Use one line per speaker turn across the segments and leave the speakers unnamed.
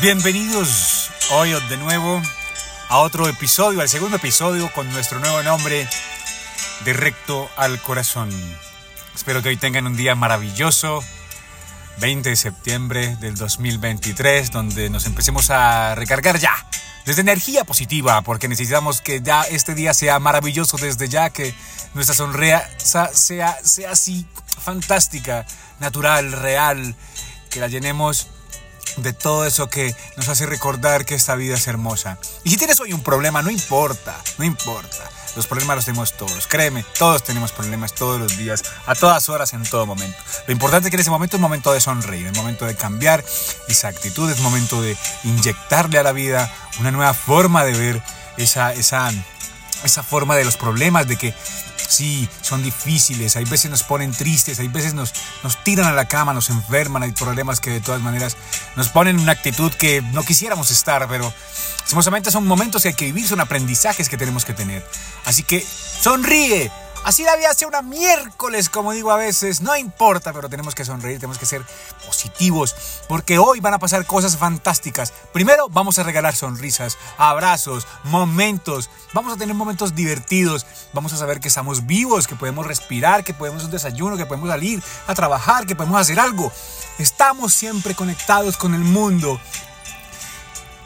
Bienvenidos hoy de nuevo a otro episodio, al segundo episodio con nuestro nuevo nombre, De Recto al Corazón. Espero que hoy tengan un día maravilloso, 20 de septiembre del 2023, donde nos empecemos a recargar ya desde energía positiva, porque necesitamos que ya este día sea maravilloso desde ya, que nuestra sonrisa sea, sea así fantástica, natural, real, que la llenemos de todo eso que nos hace recordar que esta vida es hermosa. Y si tienes hoy un problema, no importa, no importa. Los problemas los tenemos todos, créeme, todos tenemos problemas todos los días, a todas horas, en todo momento. Lo importante es que en ese momento es momento de sonreír, es momento de cambiar esa actitud, es momento de inyectarle a la vida una nueva forma de ver esa, esa, esa forma de los problemas, de que Sí, son difíciles, hay veces nos ponen tristes, hay veces nos, nos tiran a la cama, nos enferman, hay problemas que de todas maneras nos ponen en una actitud que no quisiéramos estar, pero simultáneamente son momentos que hay que vivir, son aprendizajes que tenemos que tener. Así que sonríe, Así la vida sea una miércoles, como digo a veces, no importa, pero tenemos que sonreír, tenemos que ser positivos, porque hoy van a pasar cosas fantásticas. Primero vamos a regalar sonrisas, abrazos, momentos, vamos a tener momentos divertidos, vamos a saber que estamos vivos, que podemos respirar, que podemos un desayuno, que podemos salir a trabajar, que podemos hacer algo. Estamos siempre conectados con el mundo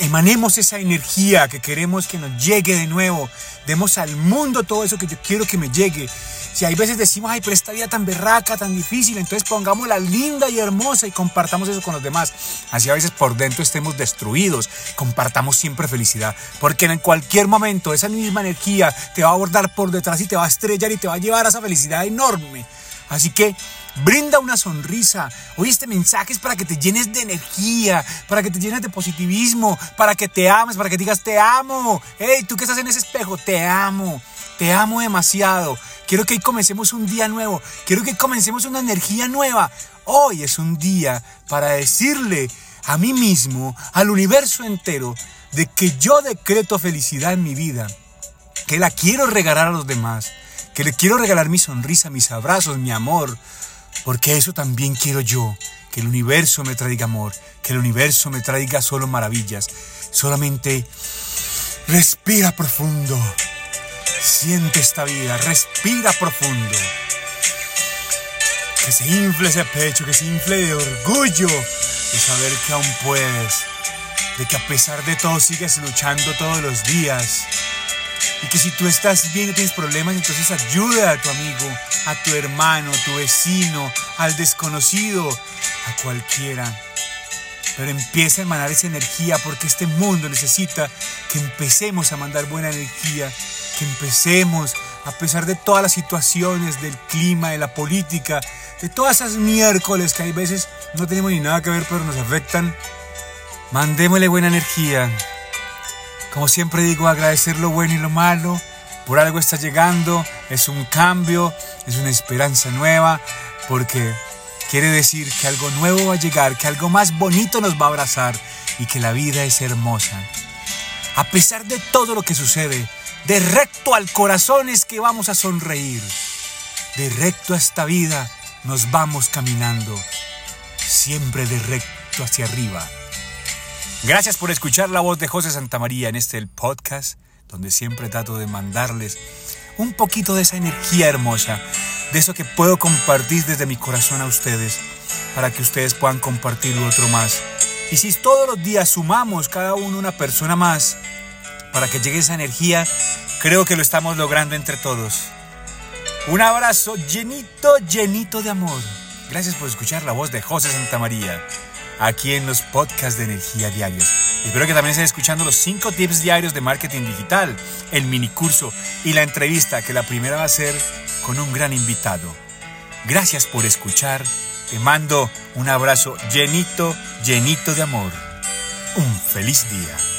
emanemos esa energía que queremos que nos llegue de nuevo. Demos al mundo todo eso que yo quiero que me llegue. Si hay veces decimos, ay, pero esta vida tan berraca, tan difícil, entonces pongámosla linda y hermosa y compartamos eso con los demás. Así a veces por dentro estemos destruidos, compartamos siempre felicidad, porque en cualquier momento esa misma energía te va a abordar por detrás y te va a estrellar y te va a llevar a esa felicidad enorme. Así que Brinda una sonrisa. Hoy este mensaje es para que te llenes de energía, para que te llenes de positivismo, para que te ames, para que digas te amo. Hey, tú que estás en ese espejo, te amo. Te amo demasiado. Quiero que hoy comencemos un día nuevo. Quiero que comencemos una energía nueva. Hoy es un día para decirle a mí mismo, al universo entero, de que yo decreto felicidad en mi vida, que la quiero regalar a los demás, que le quiero regalar mi sonrisa, mis abrazos, mi amor, porque eso también quiero yo, que el universo me traiga amor, que el universo me traiga solo maravillas. Solamente respira profundo. Siente esta vida, respira profundo. Que se infle ese pecho, que se infle de orgullo de saber que aún puedes, de que a pesar de todo sigues luchando todos los días y que si tú estás bien y tienes problemas, entonces ayuda a tu amigo, a tu hermano, a tu vecino, al desconocido, a cualquiera. Pero empieza a emanar esa energía porque este mundo necesita que empecemos a mandar buena energía, que empecemos, a pesar de todas las situaciones, del clima, de la política, de todas esas miércoles que hay veces no tenemos ni nada que ver pero nos afectan, mandémosle buena energía. Como siempre digo, agradecer lo bueno y lo malo. Por algo está llegando, es un cambio, es una esperanza nueva, porque quiere decir que algo nuevo va a llegar, que algo más bonito nos va a abrazar y que la vida es hermosa. A pesar de todo lo que sucede, de recto al corazón es que vamos a sonreír. De recto a esta vida nos vamos caminando, siempre de recto hacia arriba. Gracias por escuchar la voz de José Santamaría en este podcast, donde siempre trato de mandarles un poquito de esa energía hermosa, de eso que puedo compartir desde mi corazón a ustedes, para que ustedes puedan compartir otro más. Y si todos los días sumamos cada uno una persona más, para que llegue esa energía, creo que lo estamos logrando entre todos. Un abrazo llenito, llenito de amor. Gracias por escuchar la voz de José Santamaría aquí en los podcasts de energía diarios. Espero que también estén escuchando los 5 tips diarios de marketing digital, el mini curso y la entrevista que la primera va a ser con un gran invitado. Gracias por escuchar. Te mando un abrazo llenito, llenito de amor. Un feliz día.